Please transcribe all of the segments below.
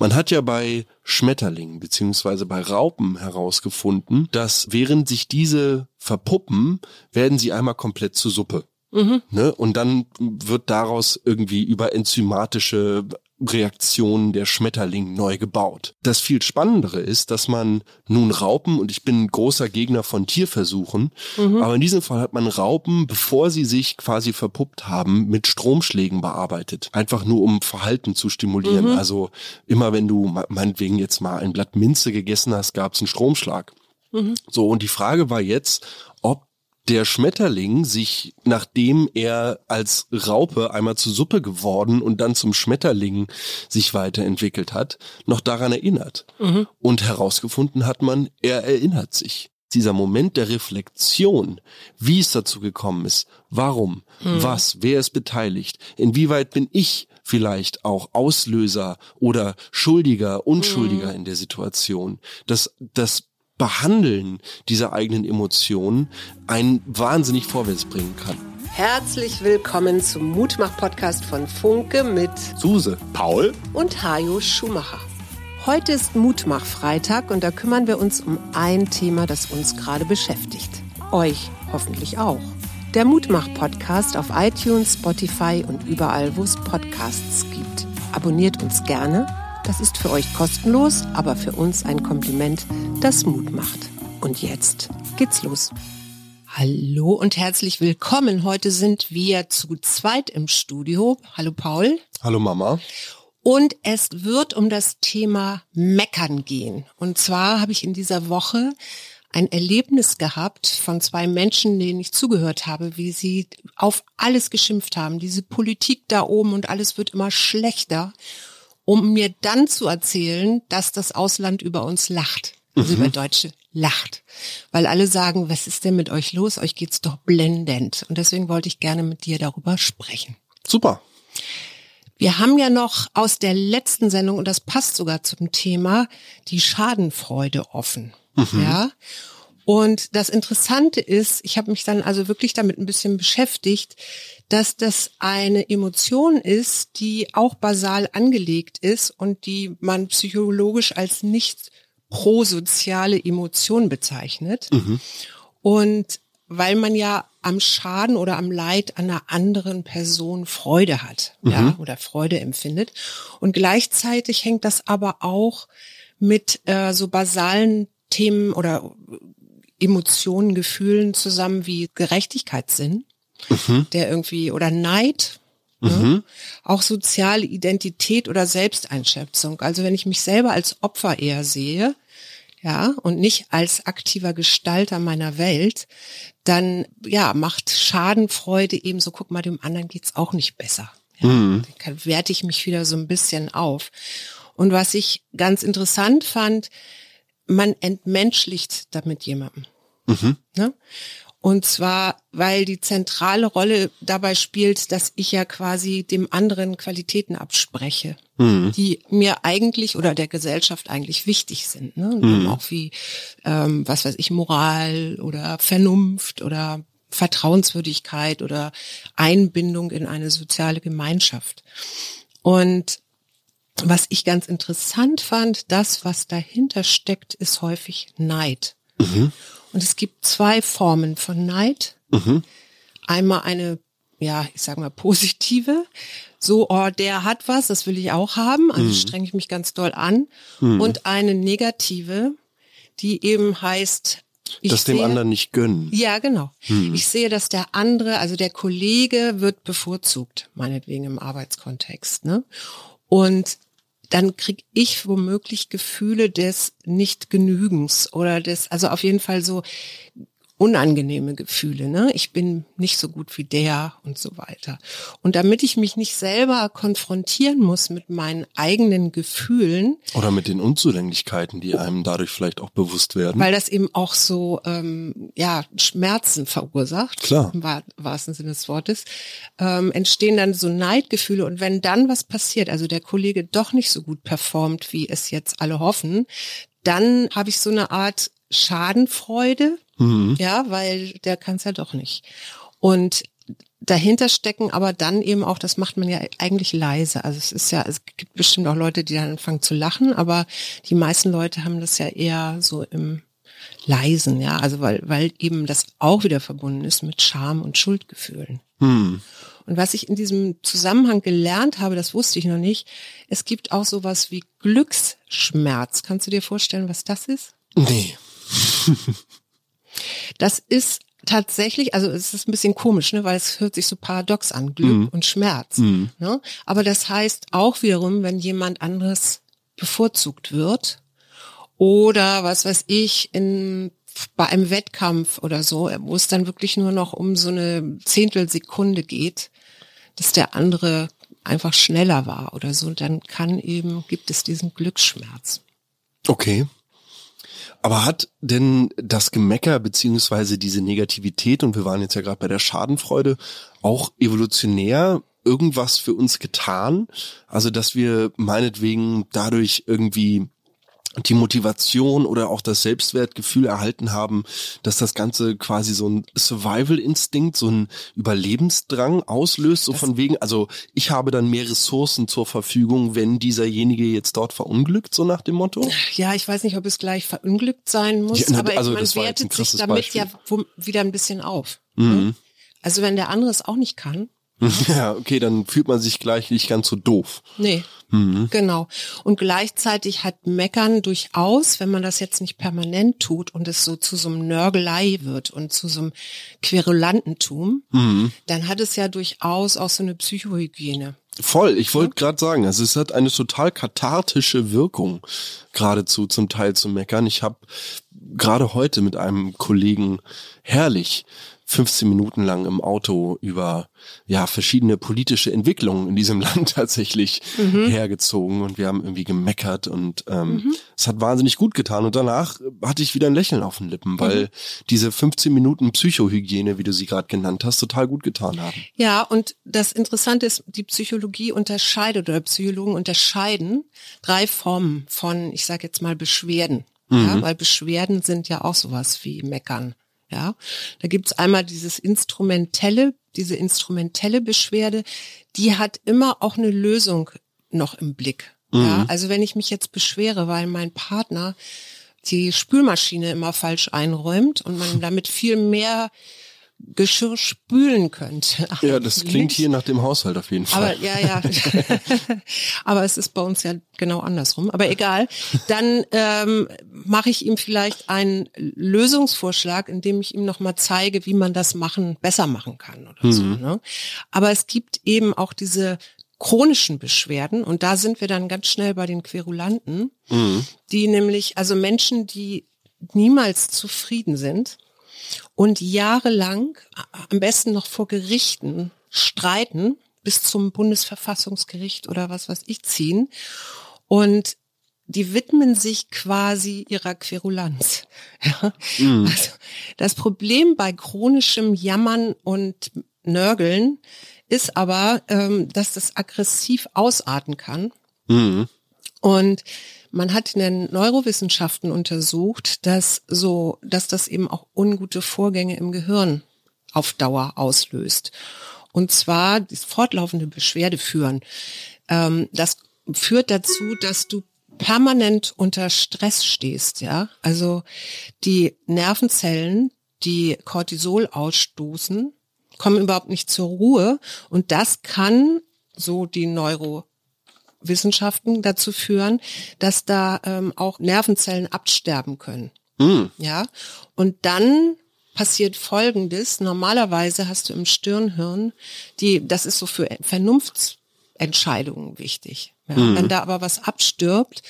Man hat ja bei Schmetterlingen beziehungsweise bei Raupen herausgefunden, dass während sich diese verpuppen, werden sie einmal komplett zu Suppe. Mhm. Ne? Und dann wird daraus irgendwie über enzymatische Reaktionen der Schmetterling neu gebaut. Das viel Spannendere ist, dass man nun Raupen, und ich bin ein großer Gegner von Tierversuchen, mhm. aber in diesem Fall hat man Raupen, bevor sie sich quasi verpuppt haben, mit Stromschlägen bearbeitet. Einfach nur um Verhalten zu stimulieren. Mhm. Also immer wenn du meinetwegen jetzt mal ein Blatt Minze gegessen hast, gab es einen Stromschlag. Mhm. So, und die Frage war jetzt, der Schmetterling sich, nachdem er als Raupe einmal zur Suppe geworden und dann zum Schmetterling sich weiterentwickelt hat, noch daran erinnert. Mhm. Und herausgefunden hat man, er erinnert sich. Dieser Moment der Reflexion, wie es dazu gekommen ist, warum, mhm. was, wer ist beteiligt, inwieweit bin ich vielleicht auch Auslöser oder Schuldiger, Unschuldiger mhm. in der Situation. Das, das Behandeln dieser eigenen Emotionen einen wahnsinnig vorwärts bringen kann. Herzlich willkommen zum Mutmach-Podcast von Funke mit Suse, Paul und Hajo Schumacher. Heute ist Mutmach-Freitag und da kümmern wir uns um ein Thema, das uns gerade beschäftigt. Euch hoffentlich auch. Der Mutmach-Podcast auf iTunes, Spotify und überall, wo es Podcasts gibt. Abonniert uns gerne das ist für euch kostenlos, aber für uns ein Kompliment, das Mut macht. Und jetzt geht's los. Hallo und herzlich willkommen. Heute sind wir zu zweit im Studio. Hallo Paul. Hallo Mama. Und es wird um das Thema Meckern gehen. Und zwar habe ich in dieser Woche ein Erlebnis gehabt von zwei Menschen, denen ich zugehört habe, wie sie auf alles geschimpft haben. Diese Politik da oben und alles wird immer schlechter um mir dann zu erzählen, dass das Ausland über uns lacht. Also mhm. über Deutsche lacht. Weil alle sagen, was ist denn mit euch los? Euch geht's doch blendend. Und deswegen wollte ich gerne mit dir darüber sprechen. Super. Wir haben ja noch aus der letzten Sendung, und das passt sogar zum Thema, die Schadenfreude offen. Mhm. Ja. Und das Interessante ist, ich habe mich dann also wirklich damit ein bisschen beschäftigt, dass das eine Emotion ist, die auch basal angelegt ist und die man psychologisch als nicht prosoziale Emotion bezeichnet. Mhm. Und weil man ja am Schaden oder am Leid einer anderen Person Freude hat, mhm. ja, oder Freude empfindet. Und gleichzeitig hängt das aber auch mit äh, so basalen Themen oder Emotionen, Gefühlen zusammen wie Gerechtigkeitssinn, mhm. der irgendwie oder Neid, ne? mhm. auch soziale Identität oder Selbsteinschätzung. Also wenn ich mich selber als Opfer eher sehe, ja, und nicht als aktiver Gestalter meiner Welt, dann ja, macht Schadenfreude eben so, guck mal, dem anderen geht's auch nicht besser. Ja, mhm. Dann werte ich mich wieder so ein bisschen auf. Und was ich ganz interessant fand, man entmenschlicht damit jemanden. Mhm. Ne? Und zwar, weil die zentrale Rolle dabei spielt, dass ich ja quasi dem anderen Qualitäten abspreche, mhm. die mir eigentlich oder der Gesellschaft eigentlich wichtig sind. Ne? Mhm. Auch wie, ähm, was weiß ich, Moral oder Vernunft oder Vertrauenswürdigkeit oder Einbindung in eine soziale Gemeinschaft. Und was ich ganz interessant fand, das, was dahinter steckt, ist häufig Neid. Mhm. Und es gibt zwei Formen von Neid. Mhm. Einmal eine, ja, ich sag mal, positive. So, oh, der hat was, das will ich auch haben. Also mhm. strenge ich mich ganz doll an. Mhm. Und eine negative, die eben heißt, ich das dem sehe, anderen nicht gönnen. Ja, genau. Mhm. Ich sehe, dass der andere, also der Kollege wird bevorzugt, meinetwegen im Arbeitskontext. Ne? Und dann krieg ich womöglich Gefühle des Nichtgenügens oder des, also auf jeden Fall so unangenehme Gefühle, ne? Ich bin nicht so gut wie der und so weiter. Und damit ich mich nicht selber konfrontieren muss mit meinen eigenen Gefühlen. Oder mit den Unzulänglichkeiten, die einem dadurch vielleicht auch bewusst werden. Weil das eben auch so ähm, ja, Schmerzen verursacht, Klar. im wahrsten Sinne des Wortes, ähm, entstehen dann so Neidgefühle. Und wenn dann was passiert, also der Kollege doch nicht so gut performt, wie es jetzt alle hoffen, dann habe ich so eine Art Schadenfreude, Mhm. Ja, weil der kann es ja doch nicht. Und dahinter stecken aber dann eben auch, das macht man ja eigentlich leise. Also es ist ja, es gibt bestimmt auch Leute, die dann anfangen zu lachen, aber die meisten Leute haben das ja eher so im leisen, ja, also weil, weil eben das auch wieder verbunden ist mit Scham und Schuldgefühlen. Hm. Und was ich in diesem Zusammenhang gelernt habe, das wusste ich noch nicht, es gibt auch sowas wie Glücksschmerz. Kannst du dir vorstellen, was das ist? Nee. das ist tatsächlich, also es ist ein bisschen komisch, ne, weil es hört sich so paradox an, Glück mm. und Schmerz. Mm. Ne? Aber das heißt auch wiederum, wenn jemand anderes bevorzugt wird oder was weiß ich, in bei einem Wettkampf oder so, wo es dann wirklich nur noch um so eine Zehntelsekunde geht, dass der andere einfach schneller war oder so, dann kann eben, gibt es diesen Glücksschmerz. Okay. Aber hat denn das Gemecker beziehungsweise diese Negativität, und wir waren jetzt ja gerade bei der Schadenfreude, auch evolutionär irgendwas für uns getan? Also, dass wir meinetwegen dadurch irgendwie die Motivation oder auch das Selbstwertgefühl erhalten haben, dass das Ganze quasi so ein Survival-Instinkt, so ein Überlebensdrang auslöst, so das von wegen, also ich habe dann mehr Ressourcen zur Verfügung, wenn dieserjenige jetzt dort verunglückt, so nach dem Motto? Ja, ich weiß nicht, ob es gleich verunglückt sein muss, ja, aber also man wertet sich damit Beispiel. ja wieder ein bisschen auf. Ne? Mhm. Also wenn der andere es auch nicht kann, Ja, okay, dann fühlt man sich gleich nicht ganz so doof. Nee, mhm. genau. Und gleichzeitig hat Meckern durchaus, wenn man das jetzt nicht permanent tut und es so zu so einem Nörgelei wird und zu so einem Querulantentum, mhm. dann hat es ja durchaus auch so eine Psychohygiene. Voll, ich wollte gerade sagen, also es hat eine total kathartische Wirkung, geradezu zum Teil zu meckern. Ich habe gerade heute mit einem Kollegen herrlich 15 Minuten lang im Auto über ja verschiedene politische Entwicklungen in diesem Land tatsächlich mhm. hergezogen und wir haben irgendwie gemeckert und ähm, mhm. es hat wahnsinnig gut getan und danach hatte ich wieder ein Lächeln auf den Lippen, weil mhm. diese 15 Minuten Psychohygiene, wie du sie gerade genannt hast, total gut getan haben. Ja, und das Interessante ist, die Psychologie unterscheidet oder Psychologen unterscheiden drei Formen von, ich sage jetzt mal Beschwerden. Ja, mhm. weil Beschwerden sind ja auch sowas wie Meckern. Ja, da gibt's einmal dieses instrumentelle, diese instrumentelle Beschwerde, die hat immer auch eine Lösung noch im Blick. Mhm. Ja, also wenn ich mich jetzt beschwere, weil mein Partner die Spülmaschine immer falsch einräumt und man damit viel mehr Geschirr spülen könnte. Ja, das klingt hier nach dem Haushalt auf jeden Fall. Aber ja, ja. Aber es ist bei uns ja genau andersrum. Aber egal. Dann ähm, mache ich ihm vielleicht einen Lösungsvorschlag, indem ich ihm nochmal zeige, wie man das machen, besser machen kann oder mhm. so. Ne? Aber es gibt eben auch diese chronischen Beschwerden und da sind wir dann ganz schnell bei den Querulanten, mhm. die nämlich, also Menschen, die niemals zufrieden sind, und jahrelang, am besten noch vor Gerichten, streiten bis zum Bundesverfassungsgericht oder was weiß ich ziehen. Und die widmen sich quasi ihrer Querulanz. Ja? Mhm. Also das Problem bei chronischem Jammern und Nörgeln ist aber, ähm, dass das aggressiv ausarten kann. Mhm. Und man hat in den Neurowissenschaften untersucht, dass so, dass das eben auch ungute Vorgänge im Gehirn auf Dauer auslöst. Und zwar das fortlaufende Beschwerde führen. Ähm, das führt dazu, dass du permanent unter Stress stehst, ja. Also die Nervenzellen, die Cortisol ausstoßen, kommen überhaupt nicht zur Ruhe und das kann so die Neuro Wissenschaften dazu führen, dass da ähm, auch Nervenzellen absterben können. Mhm. Ja, und dann passiert Folgendes. Normalerweise hast du im Stirnhirn, die, das ist so für Vernunftsentscheidungen wichtig. Ja? Mhm. Wenn da aber was abstirbt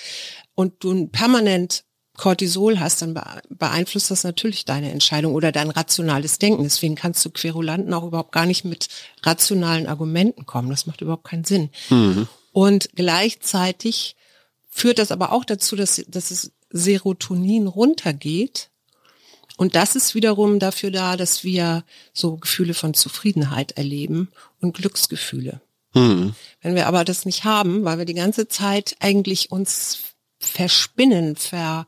und du permanent Cortisol hast, dann beeinflusst das natürlich deine Entscheidung oder dein rationales Denken. Deswegen kannst du Querulanten auch überhaupt gar nicht mit rationalen Argumenten kommen. Das macht überhaupt keinen Sinn. Mhm. Und gleichzeitig führt das aber auch dazu, dass, dass es Serotonin runtergeht. Und das ist wiederum dafür da, dass wir so Gefühle von Zufriedenheit erleben und Glücksgefühle. Mhm. Wenn wir aber das nicht haben, weil wir die ganze Zeit eigentlich uns verspinnen, ver,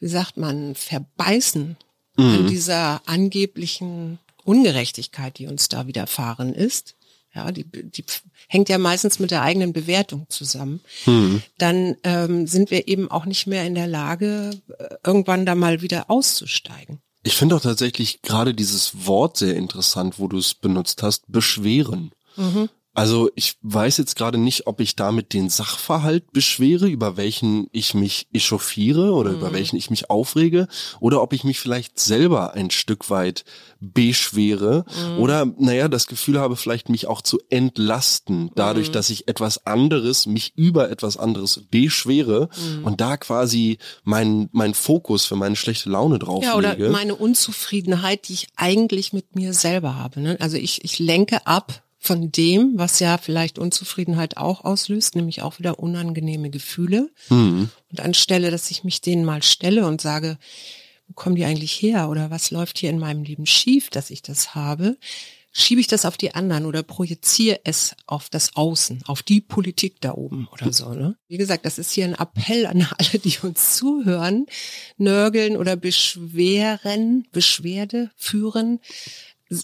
wie sagt man, verbeißen mhm. an dieser angeblichen Ungerechtigkeit, die uns da widerfahren ist, ja, die, die hängt ja meistens mit der eigenen Bewertung zusammen, hm. dann ähm, sind wir eben auch nicht mehr in der Lage, äh, irgendwann da mal wieder auszusteigen. Ich finde auch tatsächlich gerade dieses Wort sehr interessant, wo du es benutzt hast, beschweren. Mhm. Also ich weiß jetzt gerade nicht, ob ich damit den Sachverhalt beschwere, über welchen ich mich echauffiere oder mhm. über welchen ich mich aufrege, oder ob ich mich vielleicht selber ein Stück weit beschwere mhm. oder naja, das Gefühl habe, vielleicht mich auch zu entlasten, dadurch, mhm. dass ich etwas anderes, mich über etwas anderes beschwere mhm. und da quasi mein, mein Fokus für meine schlechte Laune drauf ja, oder meine Unzufriedenheit, die ich eigentlich mit mir selber habe. Ne? Also ich, ich lenke ab von dem, was ja vielleicht Unzufriedenheit auch auslöst, nämlich auch wieder unangenehme Gefühle. Mhm. Und anstelle, dass ich mich denen mal stelle und sage, wo kommen die eigentlich her oder was läuft hier in meinem Leben schief, dass ich das habe, schiebe ich das auf die anderen oder projiziere es auf das Außen, auf die Politik da oben oder so. Ne? Wie gesagt, das ist hier ein Appell an alle, die uns zuhören, nörgeln oder beschweren, Beschwerde führen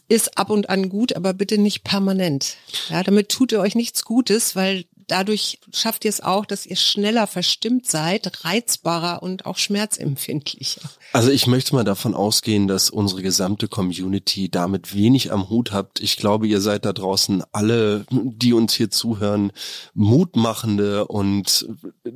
ist ab und an gut, aber bitte nicht permanent. Ja, damit tut ihr euch nichts Gutes, weil dadurch schafft ihr es auch, dass ihr schneller verstimmt seid, reizbarer und auch schmerzempfindlicher. Also ich möchte mal davon ausgehen, dass unsere gesamte Community damit wenig am Hut habt. Ich glaube, ihr seid da draußen alle, die uns hier zuhören, mutmachende und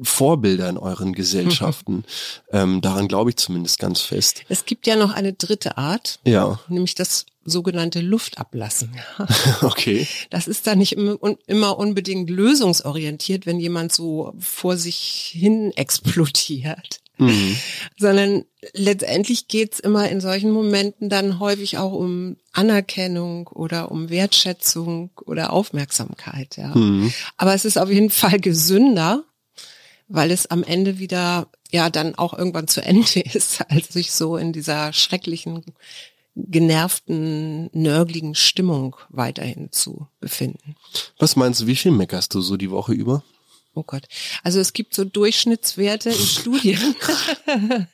Vorbilder in euren Gesellschaften. ähm, daran glaube ich zumindest ganz fest. Es gibt ja noch eine dritte Art. Ja. Nämlich das sogenannte Luft ablassen. okay. Das ist da nicht immer unbedingt lösungsorientiert, wenn jemand so vor sich hin explodiert. Mhm. Sondern letztendlich geht's immer in solchen Momenten dann häufig auch um Anerkennung oder um Wertschätzung oder Aufmerksamkeit. Ja. Mhm. Aber es ist auf jeden Fall gesünder, weil es am Ende wieder ja dann auch irgendwann zu Ende ist, als sich so in dieser schrecklichen genervten, nörgligen Stimmung weiterhin zu befinden. Was meinst du, wie viel meckerst du so die Woche über? Oh Gott. Also es gibt so Durchschnittswerte in Studien,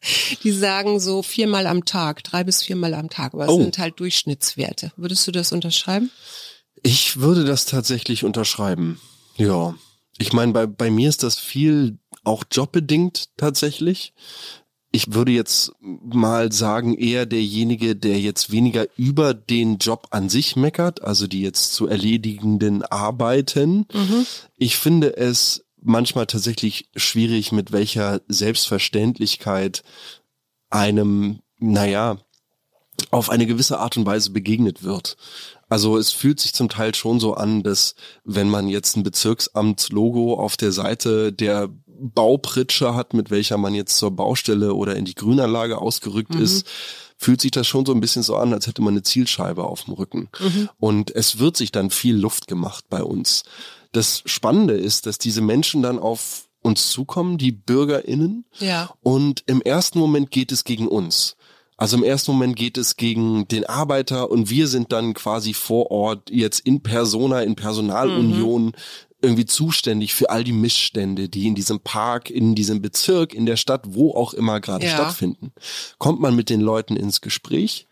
die sagen so viermal am Tag, drei bis viermal am Tag. Aber es oh. sind halt Durchschnittswerte. Würdest du das unterschreiben? Ich würde das tatsächlich unterschreiben. Ja. Ich meine, bei, bei mir ist das viel auch jobbedingt tatsächlich ich würde jetzt mal sagen, eher derjenige, der jetzt weniger über den Job an sich meckert, also die jetzt zu erledigenden Arbeiten. Mhm. Ich finde es manchmal tatsächlich schwierig, mit welcher Selbstverständlichkeit einem, naja, auf eine gewisse Art und Weise begegnet wird. Also es fühlt sich zum Teil schon so an, dass wenn man jetzt ein Bezirksamtslogo auf der Seite der Baupritsche hat, mit welcher man jetzt zur Baustelle oder in die Grünanlage ausgerückt mhm. ist, fühlt sich das schon so ein bisschen so an, als hätte man eine Zielscheibe auf dem Rücken. Mhm. Und es wird sich dann viel Luft gemacht bei uns. Das Spannende ist, dass diese Menschen dann auf uns zukommen, die BürgerInnen. Ja. Und im ersten Moment geht es gegen uns. Also im ersten Moment geht es gegen den Arbeiter und wir sind dann quasi vor Ort jetzt in Persona, in Personalunion mhm irgendwie zuständig für all die Missstände, die in diesem Park, in diesem Bezirk, in der Stadt, wo auch immer gerade ja. stattfinden. Kommt man mit den Leuten ins Gespräch,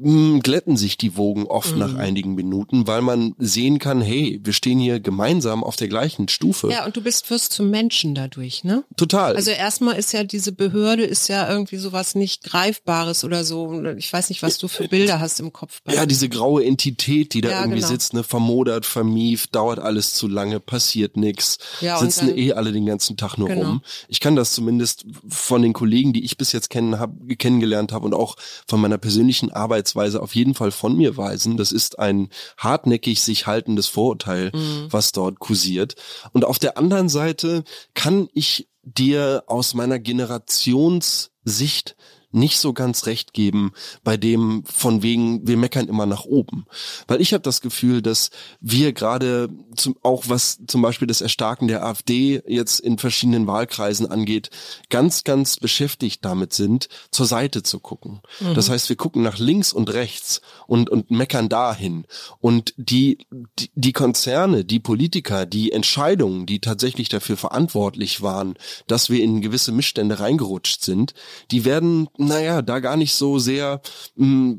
glätten sich die Wogen oft mhm. nach einigen Minuten, weil man sehen kann, hey, wir stehen hier gemeinsam auf der gleichen Stufe. Ja, und du bist wirst zum Menschen dadurch, ne? Total. Also erstmal ist ja diese Behörde ist ja irgendwie sowas nicht greifbares oder so. Ich weiß nicht, was du für Bilder hast im Kopf. ja, diese graue Entität, die da ja, irgendwie genau. sitzt, ne, vermodert, vermieft, dauert alles zu lange, passiert nix, ja, sitzen dann, eh alle den ganzen Tag nur genau. rum. Ich kann das zumindest von den Kollegen, die ich bis jetzt kennen hab, kennengelernt habe und auch von meiner persönlichen Arbeit Arbeitsweise auf jeden Fall von mir weisen. Das ist ein hartnäckig sich haltendes Vorurteil, mhm. was dort kursiert. Und auf der anderen Seite kann ich dir aus meiner Generationssicht nicht so ganz recht geben bei dem von wegen wir meckern immer nach oben, weil ich habe das Gefühl, dass wir gerade zum, auch was zum Beispiel das Erstarken der AfD jetzt in verschiedenen Wahlkreisen angeht, ganz ganz beschäftigt damit sind, zur Seite zu gucken. Mhm. Das heißt, wir gucken nach links und rechts und und meckern dahin und die, die die Konzerne, die Politiker, die Entscheidungen, die tatsächlich dafür verantwortlich waren, dass wir in gewisse Missstände reingerutscht sind, die werden naja, da gar nicht so sehr mh,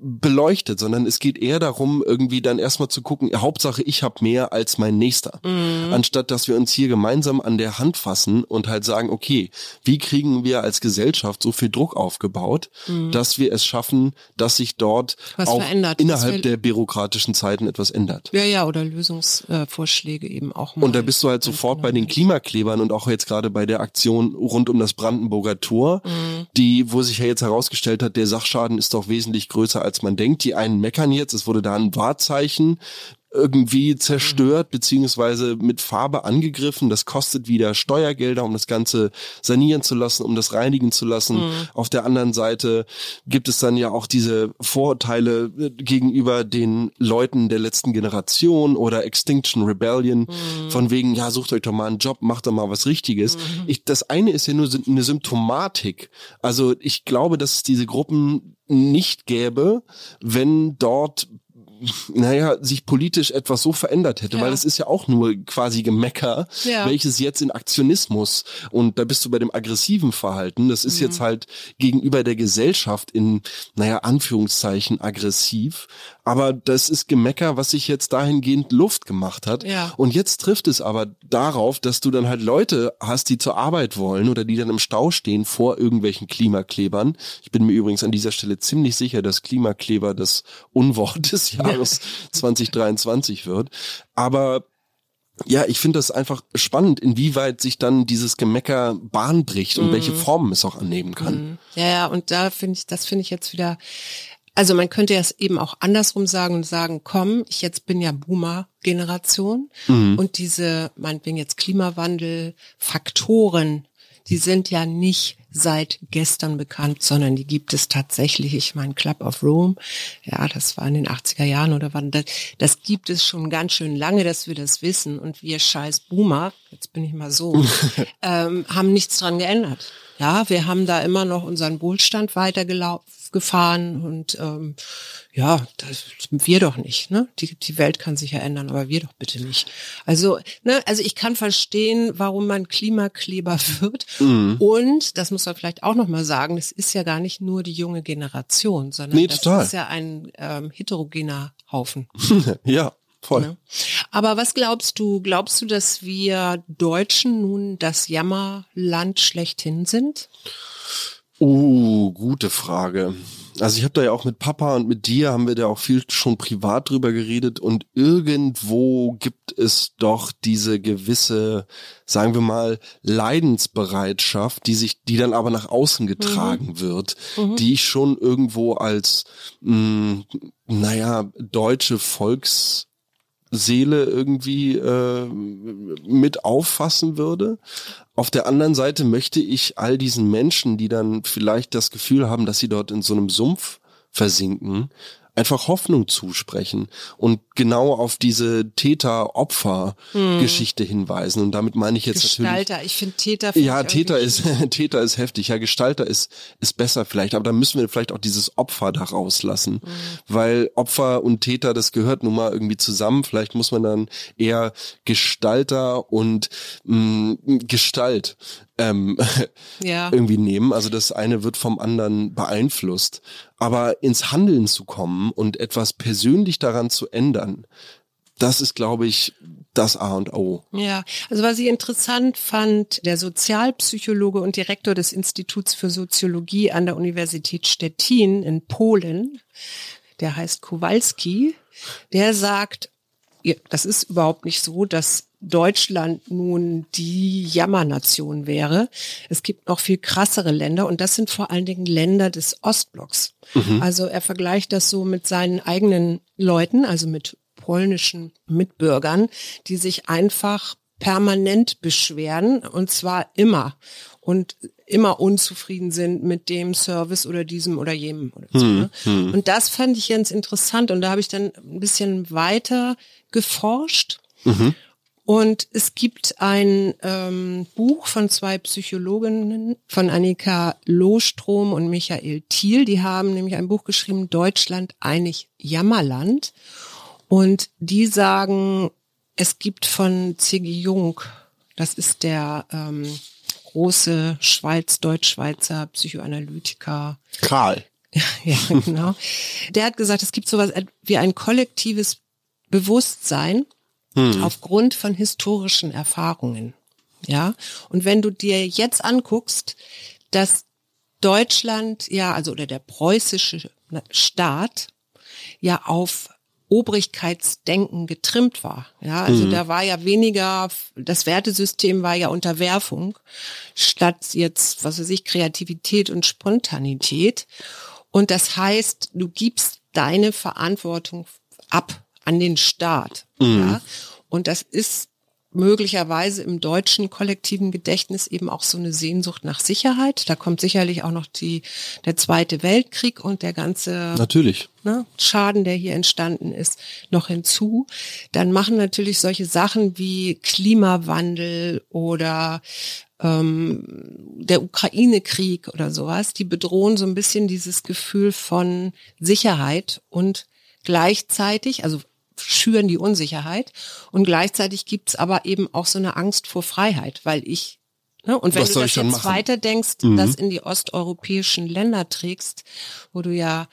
beleuchtet, sondern es geht eher darum, irgendwie dann erstmal zu gucken, Hauptsache ich habe mehr als mein Nächster. Mhm. Anstatt dass wir uns hier gemeinsam an der Hand fassen und halt sagen, okay, wie kriegen wir als Gesellschaft so viel Druck aufgebaut, mhm. dass wir es schaffen, dass sich dort Was auch verändert. innerhalb der bürokratischen Zeiten etwas ändert. Ja, ja, oder Lösungsvorschläge eben auch mal. Und da bist du halt sofort bei den Klimaklebern und auch jetzt gerade bei der Aktion rund um das Brandenburger Tor, mhm. die, wo sich ja jetzt herausgestellt hat, der Sachschaden ist doch wesentlich größer als man denkt. Die einen meckern jetzt, es wurde da ein Wahrzeichen irgendwie zerstört beziehungsweise mit Farbe angegriffen. Das kostet wieder Steuergelder, um das Ganze sanieren zu lassen, um das reinigen zu lassen. Mhm. Auf der anderen Seite gibt es dann ja auch diese Vorurteile äh, gegenüber den Leuten der letzten Generation oder Extinction Rebellion mhm. von wegen, ja, sucht euch doch mal einen Job, macht doch mal was Richtiges. Mhm. Ich, das eine ist ja nur eine Symptomatik. Also ich glaube, dass es diese Gruppen nicht gäbe, wenn dort naja, sich politisch etwas so verändert hätte, ja. weil es ist ja auch nur quasi Gemecker, ja. welches jetzt in Aktionismus und da bist du bei dem aggressiven Verhalten, das ist mhm. jetzt halt gegenüber der Gesellschaft in, naja, Anführungszeichen aggressiv, aber das ist Gemecker, was sich jetzt dahingehend Luft gemacht hat. Ja. Und jetzt trifft es aber darauf, dass du dann halt Leute hast, die zur Arbeit wollen oder die dann im Stau stehen vor irgendwelchen Klimaklebern. Ich bin mir übrigens an dieser Stelle ziemlich sicher, dass Klimakleber das Unwort des Jahres ja. 2023 wird. Aber ja, ich finde das einfach spannend, inwieweit sich dann dieses Gemecker Bahn bricht und mhm. welche Formen es auch annehmen kann. Mhm. Ja, ja, und da finde ich, das finde ich jetzt wieder also man könnte es eben auch andersrum sagen und sagen, komm, ich jetzt bin ja Boomer-Generation mhm. und diese, meinetwegen jetzt Klimawandel, Faktoren, die sind ja nicht seit gestern bekannt, sondern die gibt es tatsächlich. Ich meine, Club of Rome, ja, das war in den 80er Jahren oder wann, das, das gibt es schon ganz schön lange, dass wir das wissen. Und wir scheiß Boomer, jetzt bin ich mal so, ähm, haben nichts dran geändert. Ja, wir haben da immer noch unseren Wohlstand weitergefahren und ähm, ja, das, wir doch nicht. Ne? Die, die Welt kann sich ja ändern, aber wir doch bitte nicht. Also, ne, also ich kann verstehen, warum man Klimakleber wird. Mhm. Und das muss man vielleicht auch noch mal sagen: Es ist ja gar nicht nur die junge Generation, sondern nee, das total. ist ja ein ähm, heterogener Haufen. ja. Voll. Ne? Aber was glaubst du? Glaubst du, dass wir Deutschen nun das Jammerland schlechthin sind? Uh, gute Frage. Also ich habe da ja auch mit Papa und mit dir haben wir da auch viel schon privat drüber geredet und irgendwo gibt es doch diese gewisse, sagen wir mal, Leidensbereitschaft, die sich, die dann aber nach außen getragen mhm. wird, mhm. die ich schon irgendwo als, mh, naja, deutsche Volks Seele irgendwie äh, mit auffassen würde. Auf der anderen Seite möchte ich all diesen Menschen, die dann vielleicht das Gefühl haben, dass sie dort in so einem Sumpf versinken, einfach Hoffnung zusprechen und genau auf diese Täter-Opfer-Geschichte hm. hinweisen. Und damit meine ich jetzt Gestalter. natürlich. Ich finde Täter. Find ja, Täter ist Täter ist heftig. Ja, Gestalter ist ist besser vielleicht. Aber da müssen wir vielleicht auch dieses Opfer da rauslassen, hm. weil Opfer und Täter das gehört nun mal irgendwie zusammen. Vielleicht muss man dann eher Gestalter und mh, mm, Gestalt ähm, ja. irgendwie nehmen. Also das eine wird vom anderen beeinflusst. Aber ins Handeln zu kommen und etwas persönlich daran zu ändern, das ist, glaube ich, das A und O. Ja, also was ich interessant fand, der Sozialpsychologe und Direktor des Instituts für Soziologie an der Universität Stettin in Polen, der heißt Kowalski, der sagt, das ist überhaupt nicht so, dass Deutschland nun die Jammernation wäre. Es gibt noch viel krassere Länder und das sind vor allen Dingen Länder des Ostblocks. Mhm. Also er vergleicht das so mit seinen eigenen Leuten, also mit polnischen Mitbürgern, die sich einfach permanent beschweren und zwar immer und immer unzufrieden sind mit dem Service oder diesem oder jenem. Oder so, hm, hm. Und das fand ich ganz interessant und da habe ich dann ein bisschen weiter geforscht. Mhm. Und es gibt ein ähm, Buch von zwei Psychologinnen, von Annika Lohstrom und Michael Thiel. Die haben nämlich ein Buch geschrieben, Deutschland einig Jammerland. Und die sagen, es gibt von C.G. Jung, das ist der ähm, große Schweiz, Deutschschweizer Psychoanalytiker. Karl. ja, genau. Der hat gesagt, es gibt sowas wie ein kollektives Bewusstsein hm. aufgrund von historischen Erfahrungen. Ja. Und wenn du dir jetzt anguckst, dass Deutschland ja, also oder der preußische Staat ja auf Obrigkeitsdenken getrimmt war. Ja, also mhm. da war ja weniger, das Wertesystem war ja Unterwerfung, statt jetzt, was weiß ich, Kreativität und Spontanität. Und das heißt, du gibst deine Verantwortung ab an den Staat. Mhm. Ja? Und das ist möglicherweise im deutschen kollektiven Gedächtnis eben auch so eine Sehnsucht nach Sicherheit. Da kommt sicherlich auch noch die, der Zweite Weltkrieg und der ganze natürlich. Ne, Schaden, der hier entstanden ist, noch hinzu. Dann machen natürlich solche Sachen wie Klimawandel oder ähm, der Ukraine-Krieg oder sowas, die bedrohen so ein bisschen dieses Gefühl von Sicherheit und gleichzeitig, also schüren die Unsicherheit und gleichzeitig gibt's aber eben auch so eine Angst vor Freiheit, weil ich ne, und wenn Was du das jetzt machen? weiter denkst, mhm. das in die osteuropäischen Länder trägst, wo du ja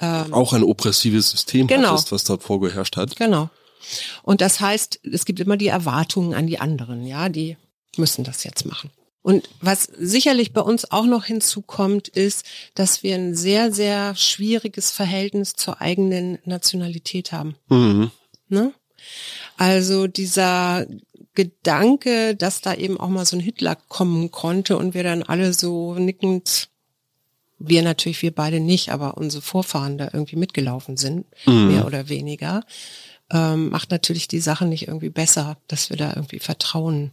ähm, auch ein oppressives System genau. hattest, was dort vorgeherrscht hat. Genau. Und das heißt, es gibt immer die Erwartungen an die anderen, ja, die müssen das jetzt machen. Und was sicherlich bei uns auch noch hinzukommt, ist, dass wir ein sehr, sehr schwieriges Verhältnis zur eigenen Nationalität haben. Mhm. Ne? Also dieser Gedanke, dass da eben auch mal so ein Hitler kommen konnte und wir dann alle so nickend, wir natürlich, wir beide nicht, aber unsere Vorfahren da irgendwie mitgelaufen sind, mhm. mehr oder weniger, ähm, macht natürlich die Sache nicht irgendwie besser, dass wir da irgendwie Vertrauen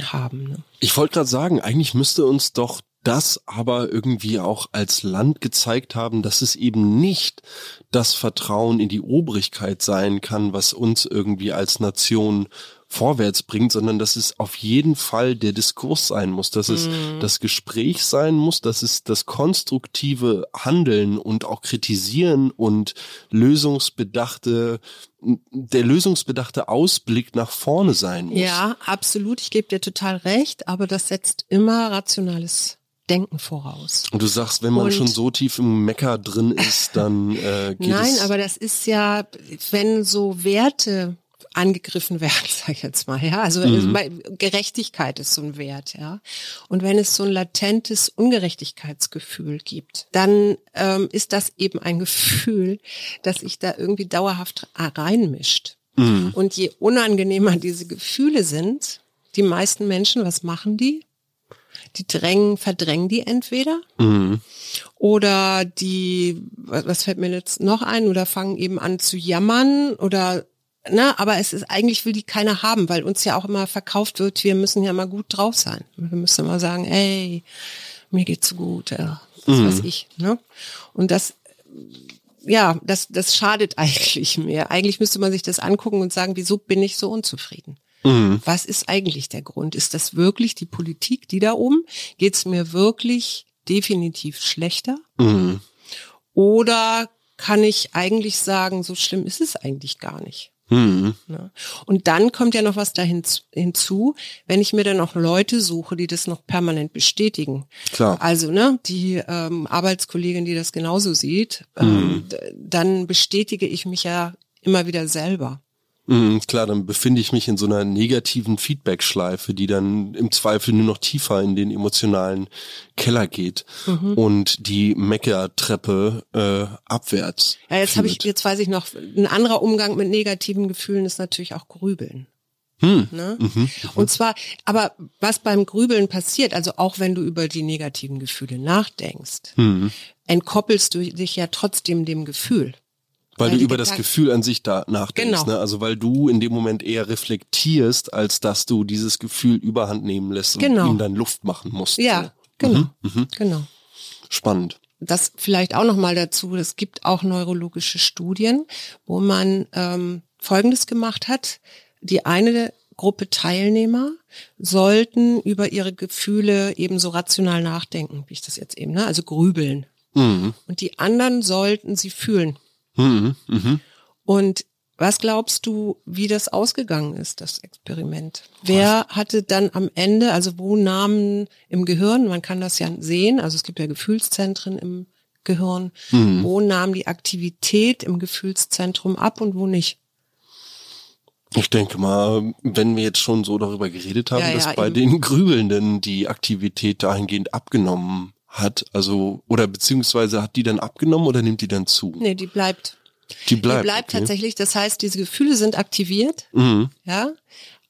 haben. Ne? Ich wollte gerade sagen, eigentlich müsste uns doch das aber irgendwie auch als Land gezeigt haben, dass es eben nicht das Vertrauen in die Obrigkeit sein kann, was uns irgendwie als Nation vorwärts bringt, sondern dass es auf jeden Fall der Diskurs sein muss, dass es mhm. das Gespräch sein muss, dass es das konstruktive Handeln und auch kritisieren und lösungsbedachte der lösungsbedachte Ausblick nach vorne sein muss. Ja, absolut. Ich gebe dir total recht, aber das setzt immer rationales Denken voraus. Und du sagst, wenn man und schon so tief im Mecker drin ist, dann äh, geht Nein, aber das ist ja, wenn so Werte angegriffen werden, sag ich jetzt mal, ja. Also mhm. Gerechtigkeit ist so ein Wert, ja. Und wenn es so ein latentes Ungerechtigkeitsgefühl gibt, dann ähm, ist das eben ein Gefühl, dass sich da irgendwie dauerhaft reinmischt. Mhm. Und je unangenehmer diese Gefühle sind, die meisten Menschen, was machen die? Die drängen, verdrängen die entweder mhm. oder die, was fällt mir jetzt noch ein, oder fangen eben an zu jammern oder na, aber es ist eigentlich will die keiner haben, weil uns ja auch immer verkauft wird, wir müssen ja mal gut drauf sein. Wir müssen immer sagen, ey, mir geht's so gut, ja, das mhm. weiß ich. Ne? Und das, ja, das, das schadet eigentlich mehr. Eigentlich müsste man sich das angucken und sagen, wieso bin ich so unzufrieden? Mhm. Was ist eigentlich der Grund? Ist das wirklich die Politik, die da oben? Geht's mir wirklich definitiv schlechter? Mhm. Oder kann ich eigentlich sagen, so schlimm ist es eigentlich gar nicht? Mhm. Und dann kommt ja noch was da hinzu, wenn ich mir dann noch Leute suche, die das noch permanent bestätigen. Klar. Also ne, die ähm, Arbeitskollegin, die das genauso sieht, ähm, mhm. dann bestätige ich mich ja immer wieder selber. Mhm, klar, dann befinde ich mich in so einer negativen Feedback-Schleife, die dann im Zweifel nur noch tiefer in den emotionalen Keller geht mhm. und die Meckertreppe äh, abwärts. Ja, jetzt habe ich, jetzt weiß ich noch, ein anderer Umgang mit negativen Gefühlen ist natürlich auch Grübeln. Hm. Ne? Mhm. Und zwar, aber was beim Grübeln passiert, also auch wenn du über die negativen Gefühle nachdenkst, mhm. entkoppelst du dich ja trotzdem dem Gefühl. Weil, weil du über das Gefühl an sich da nachdenkst, genau. ne? Also weil du in dem Moment eher reflektierst, als dass du dieses Gefühl überhand nehmen lässt genau. und ihm dann Luft machen musst. Ja, so. genau. Mhm. Mhm. Genau. Spannend. Das vielleicht auch nochmal dazu, es gibt auch neurologische Studien, wo man ähm, Folgendes gemacht hat. Die eine Gruppe Teilnehmer sollten über ihre Gefühle ebenso rational nachdenken, wie ich das jetzt eben, ne? also grübeln. Mhm. Und die anderen sollten sie fühlen. Mhm, mh. Und Was glaubst du, wie das ausgegangen ist, das Experiment? Wer hatte dann am Ende, also wo nahmen im Gehirn, man kann das ja sehen, also es gibt ja Gefühlszentren im Gehirn, mhm. wo nahm die Aktivität im Gefühlszentrum ab und wo nicht? Ich denke mal, wenn wir jetzt schon so darüber geredet haben, ja, dass ja, bei eben. den Grübelnden die Aktivität dahingehend abgenommen hat, also oder beziehungsweise hat die dann abgenommen oder nimmt die dann zu? Nee, die bleibt. Die bleibt. Die bleibt okay. tatsächlich. Das heißt, diese Gefühle sind aktiviert, mhm. ja,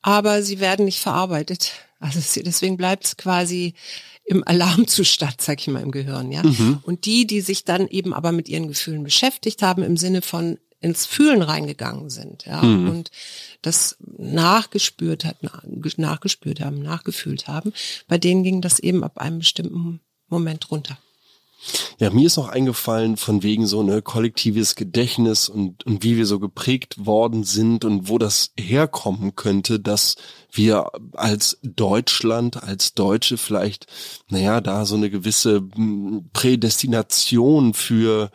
aber sie werden nicht verarbeitet. Also deswegen bleibt es quasi im Alarmzustand, sag ich mal, im Gehirn, ja. Mhm. Und die, die sich dann eben aber mit ihren Gefühlen beschäftigt haben, im Sinne von ins Fühlen reingegangen sind, ja, mhm. und das nachgespürt hat, nachgespürt haben, nachgefühlt haben, bei denen ging das eben ab einem bestimmten Moment runter. Ja, mir ist noch eingefallen von wegen so eine kollektives Gedächtnis und, und wie wir so geprägt worden sind und wo das herkommen könnte, dass wir als Deutschland, als Deutsche vielleicht, naja, da so eine gewisse hm, Prädestination für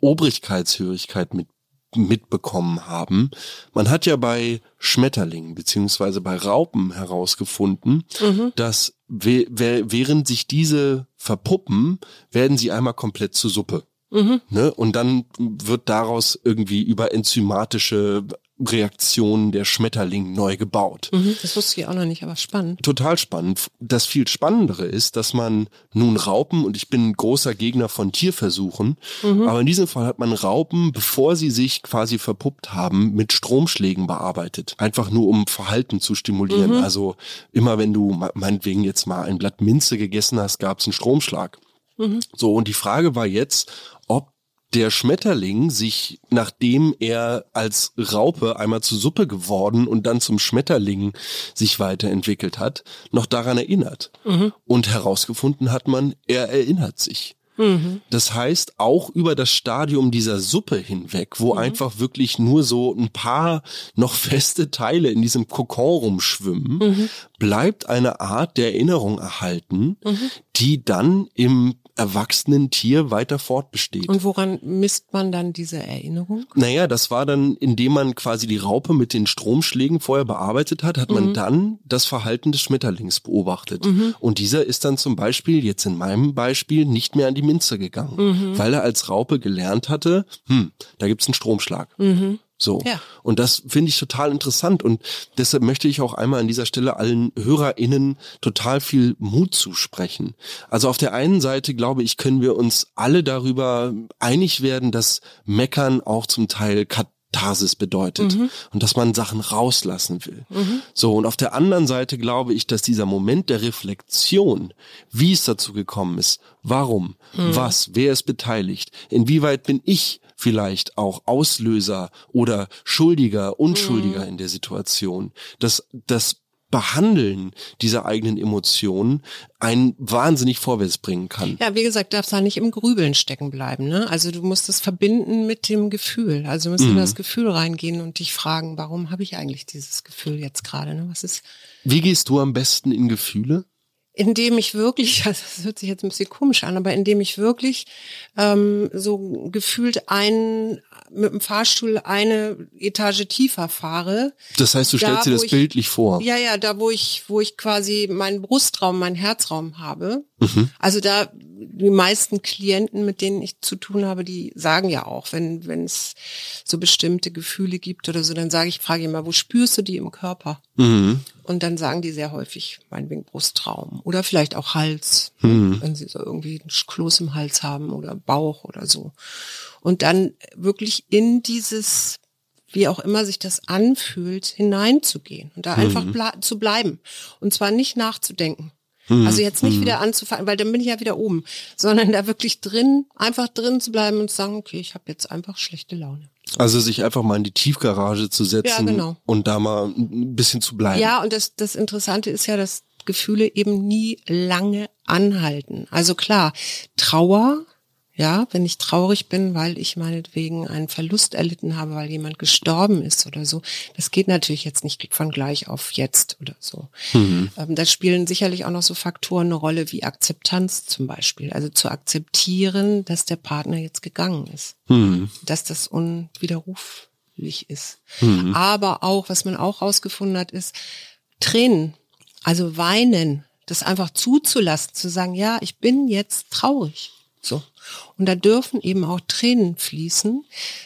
Obrigkeitshörigkeit mit mitbekommen haben. Man hat ja bei Schmetterlingen beziehungsweise bei Raupen herausgefunden, mhm. dass während sich diese verpuppen, werden sie einmal komplett zur Suppe. Mhm. Ne? Und dann wird daraus irgendwie über enzymatische Reaktionen der Schmetterling neu gebaut. Mhm, das wusste ich auch noch nicht, aber spannend. Total spannend. Das viel Spannendere ist, dass man nun Raupen, und ich bin ein großer Gegner von Tierversuchen, mhm. aber in diesem Fall hat man Raupen, bevor sie sich quasi verpuppt haben, mit Stromschlägen bearbeitet. Einfach nur um Verhalten zu stimulieren. Mhm. Also immer wenn du meinetwegen jetzt mal ein Blatt Minze gegessen hast, gab es einen Stromschlag. Mhm. So, und die Frage war jetzt, der Schmetterling sich, nachdem er als Raupe einmal zur Suppe geworden und dann zum Schmetterling sich weiterentwickelt hat, noch daran erinnert. Mhm. Und herausgefunden hat man, er erinnert sich. Mhm. Das heißt, auch über das Stadium dieser Suppe hinweg, wo mhm. einfach wirklich nur so ein paar noch feste Teile in diesem Kokon rumschwimmen, mhm. bleibt eine Art der Erinnerung erhalten, mhm. die dann im erwachsenen Tier weiter fortbesteht. Und woran misst man dann diese Erinnerung? Naja, das war dann, indem man quasi die Raupe mit den Stromschlägen vorher bearbeitet hat, hat mhm. man dann das Verhalten des Schmetterlings beobachtet. Mhm. Und dieser ist dann zum Beispiel, jetzt in meinem Beispiel, nicht mehr an die Minze gegangen, mhm. weil er als Raupe gelernt hatte, hm, da gibt's einen Stromschlag. So. Ja. Und das finde ich total interessant. Und deshalb möchte ich auch einmal an dieser Stelle allen HörerInnen total viel Mut zusprechen. Also auf der einen Seite, glaube ich, können wir uns alle darüber einig werden, dass Meckern auch zum Teil Katharsis bedeutet mhm. und dass man Sachen rauslassen will. Mhm. So, und auf der anderen Seite glaube ich, dass dieser Moment der Reflexion, wie es dazu gekommen ist, warum, mhm. was, wer ist beteiligt, inwieweit bin ich vielleicht auch Auslöser oder Schuldiger, Unschuldiger mhm. in der Situation. Das, das Behandeln dieser eigenen Emotionen einen wahnsinnig vorwärts bringen kann. Ja, wie gesagt, darfst da nicht im Grübeln stecken bleiben. Ne? Also du musst es verbinden mit dem Gefühl. Also du musst mhm. in das Gefühl reingehen und dich fragen, warum habe ich eigentlich dieses Gefühl jetzt gerade? Ne? Was ist? Wie gehst du am besten in Gefühle? Indem ich wirklich, also das hört sich jetzt ein bisschen komisch an, aber indem ich wirklich ähm, so gefühlt ein mit dem Fahrstuhl eine Etage tiefer fahre. Das heißt, du stellst da, dir das ich, bildlich vor. Ja, ja, da wo ich, wo ich quasi meinen Brustraum, meinen Herzraum habe. Mhm. Also da die meisten Klienten, mit denen ich zu tun habe, die sagen ja auch, wenn wenn es so bestimmte Gefühle gibt oder so, dann sage ich, frage immer, wo spürst du die im Körper? Mhm. Und dann sagen die sehr häufig, meinetwegen Brustraum oder vielleicht auch Hals, mhm. wenn sie so irgendwie einen Kloß im Hals haben oder Bauch oder so. Und dann wirklich in dieses wie auch immer sich das anfühlt, hineinzugehen und da mhm. einfach ble zu bleiben. Und zwar nicht nachzudenken. Mhm. Also jetzt nicht mhm. wieder anzufangen, weil dann bin ich ja wieder oben, sondern da wirklich drin, einfach drin zu bleiben und zu sagen, okay, ich habe jetzt einfach schlechte Laune. Also sich einfach mal in die Tiefgarage zu setzen ja, genau. und da mal ein bisschen zu bleiben. Ja, und das, das Interessante ist ja, dass Gefühle eben nie lange anhalten. Also klar, Trauer ja, wenn ich traurig bin, weil ich meinetwegen einen Verlust erlitten habe, weil jemand gestorben ist oder so, das geht natürlich jetzt nicht von gleich auf jetzt oder so. Mhm. Ähm, da spielen sicherlich auch noch so Faktoren eine Rolle wie Akzeptanz zum Beispiel. Also zu akzeptieren, dass der Partner jetzt gegangen ist. Mhm. Dass das unwiderruflich ist. Mhm. Aber auch, was man auch rausgefunden hat, ist Tränen, also weinen, das einfach zuzulassen, zu sagen, ja, ich bin jetzt traurig. So. Und da dürfen eben auch Tränen fließen,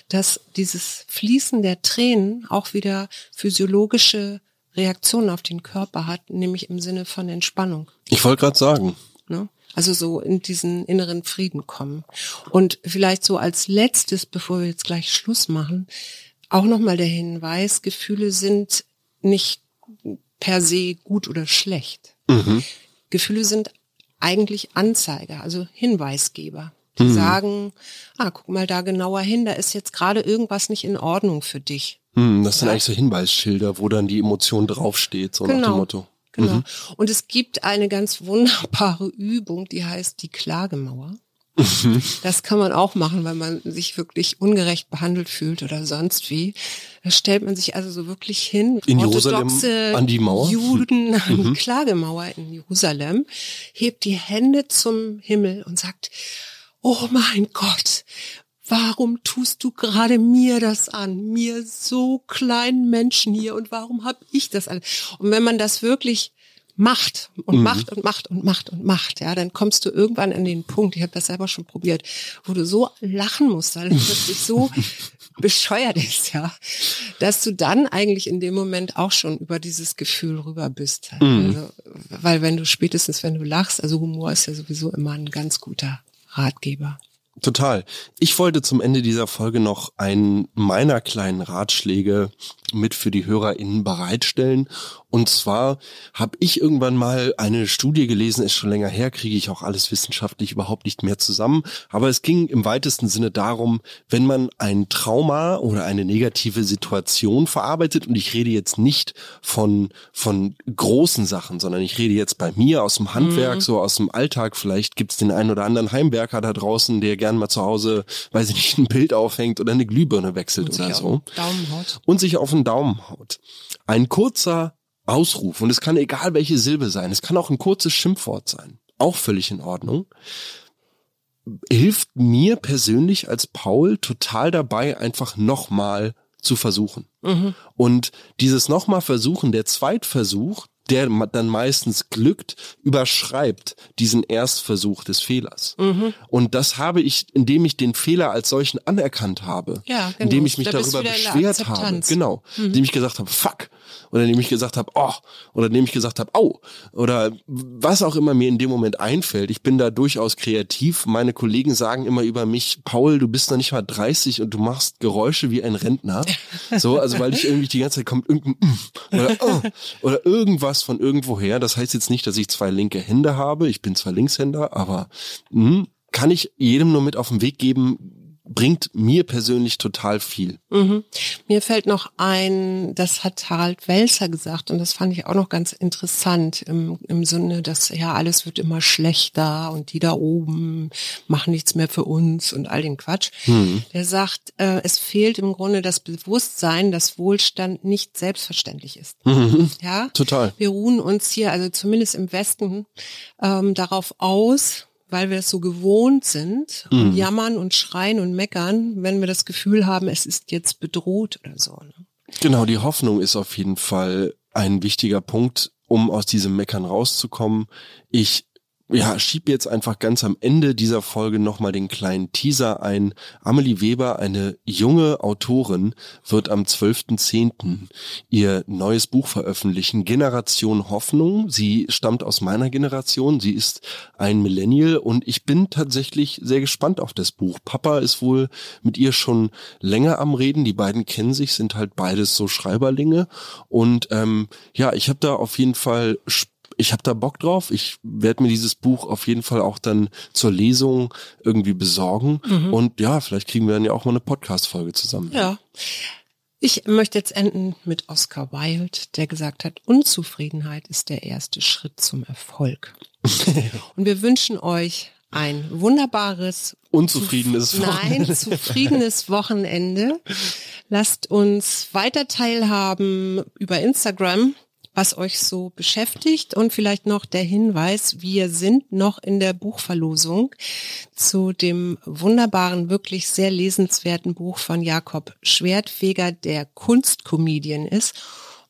dass dieses Fließen der Tränen auch wieder physiologische Reaktionen auf den Körper hat, nämlich im Sinne von Entspannung. Ich wollte gerade sagen. Ne? Also so in diesen inneren Frieden kommen. Und vielleicht so als letztes, bevor wir jetzt gleich Schluss machen, auch nochmal der Hinweis, Gefühle sind nicht per se gut oder schlecht. Mhm. Gefühle sind eigentlich Anzeiger, also Hinweisgeber. Die mhm. sagen, ah, guck mal da genauer hin, da ist jetzt gerade irgendwas nicht in Ordnung für dich. Mhm, das sind ja. eigentlich so Hinweisschilder, wo dann die Emotion draufsteht, so genau. nach dem genau. Motto. Genau. Mhm. Und es gibt eine ganz wunderbare Übung, die heißt die Klagemauer. Mhm. Das kann man auch machen, wenn man sich wirklich ungerecht behandelt fühlt oder sonst wie. Da stellt man sich also so wirklich hin. In Jerusalem an die Mauer? Juden an die mhm. Klagemauer in Jerusalem, hebt die Hände zum Himmel und sagt, oh mein Gott, warum tust du gerade mir das an? Mir so kleinen Menschen hier und warum habe ich das an? Und wenn man das wirklich macht und mhm. macht und macht und macht und macht, ja, dann kommst du irgendwann an den Punkt, ich habe das selber schon probiert, wo du so lachen musst, weil es plötzlich so bescheuert ist, ja, dass du dann eigentlich in dem Moment auch schon über dieses Gefühl rüber bist. Mhm. Also, weil wenn du spätestens, wenn du lachst, also Humor ist ja sowieso immer ein ganz guter Ratgeber. Total. Ich wollte zum Ende dieser Folge noch einen meiner kleinen Ratschläge mit für die HörerInnen bereitstellen. Und zwar habe ich irgendwann mal eine Studie gelesen, ist schon länger her, kriege ich auch alles wissenschaftlich überhaupt nicht mehr zusammen. Aber es ging im weitesten Sinne darum, wenn man ein Trauma oder eine negative Situation verarbeitet, und ich rede jetzt nicht von, von großen Sachen, sondern ich rede jetzt bei mir aus dem Handwerk, mhm. so aus dem Alltag. Vielleicht gibt es den einen oder anderen Heimwerker da draußen, der gern mal zu Hause, weiß ich nicht, ein Bild aufhängt oder eine Glühbirne wechselt und oder so. Und sich auf den Daumen haut. Ein kurzer Ausruf, und es kann egal welche Silbe sein, es kann auch ein kurzes Schimpfwort sein, auch völlig in Ordnung, hilft mir persönlich als Paul total dabei, einfach nochmal zu versuchen. Mhm. Und dieses nochmal versuchen, der Zweitversuch, der dann meistens glückt, überschreibt diesen Erstversuch des Fehlers. Mhm. Und das habe ich, indem ich den Fehler als solchen anerkannt habe, ja, genau. indem ich mich da darüber beschwert habe, genau, mhm. indem ich gesagt habe, fuck, oder indem ich gesagt habe, oh, oder indem ich gesagt habe, au, oder was auch immer mir in dem Moment einfällt. Ich bin da durchaus kreativ. Meine Kollegen sagen immer über mich, Paul, du bist noch nicht mal 30 und du machst Geräusche wie ein Rentner. So, also weil ich irgendwie die ganze Zeit kommt irgendein oder, oh, oder irgendwas von irgendwoher. Das heißt jetzt nicht, dass ich zwei linke Hände habe. Ich bin zwar Linkshänder, aber mh, kann ich jedem nur mit auf den Weg geben, bringt mir persönlich total viel. Mhm. Mir fällt noch ein, das hat Harald Welzer gesagt und das fand ich auch noch ganz interessant im, im Sinne, dass ja alles wird immer schlechter und die da oben machen nichts mehr für uns und all den Quatsch. Mhm. Der sagt, äh, es fehlt im Grunde das Bewusstsein, dass Wohlstand nicht selbstverständlich ist. Mhm. Ja, total. Wir ruhen uns hier, also zumindest im Westen, ähm, darauf aus, weil wir es so gewohnt sind und mhm. jammern und schreien und meckern, wenn wir das Gefühl haben, es ist jetzt bedroht oder so. Ne? Genau, die Hoffnung ist auf jeden Fall ein wichtiger Punkt, um aus diesem Meckern rauszukommen. Ich ja, schieb jetzt einfach ganz am Ende dieser Folge nochmal den kleinen Teaser ein. Amelie Weber, eine junge Autorin, wird am 12.10. ihr neues Buch veröffentlichen, Generation Hoffnung. Sie stammt aus meiner Generation, sie ist ein Millennial und ich bin tatsächlich sehr gespannt auf das Buch. Papa ist wohl mit ihr schon länger am Reden, die beiden kennen sich, sind halt beides so Schreiberlinge und ähm, ja, ich habe da auf jeden Fall ich habe da Bock drauf. Ich werde mir dieses Buch auf jeden Fall auch dann zur Lesung irgendwie besorgen. Mhm. Und ja, vielleicht kriegen wir dann ja auch mal eine Podcast-Folge zusammen. Ja. Ich möchte jetzt enden mit Oscar Wilde, der gesagt hat, Unzufriedenheit ist der erste Schritt zum Erfolg. Und wir wünschen euch ein wunderbares, unzufriedenes Wochenende. Nein, zufriedenes Wochenende. Lasst uns weiter teilhaben über Instagram was euch so beschäftigt und vielleicht noch der Hinweis, wir sind noch in der Buchverlosung zu dem wunderbaren, wirklich sehr lesenswerten Buch von Jakob Schwertfeger, der Kunstkomedian ist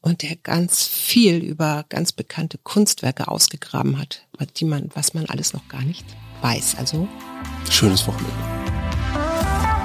und der ganz viel über ganz bekannte Kunstwerke ausgegraben hat, die man, was man alles noch gar nicht weiß. Also schönes Wochenende.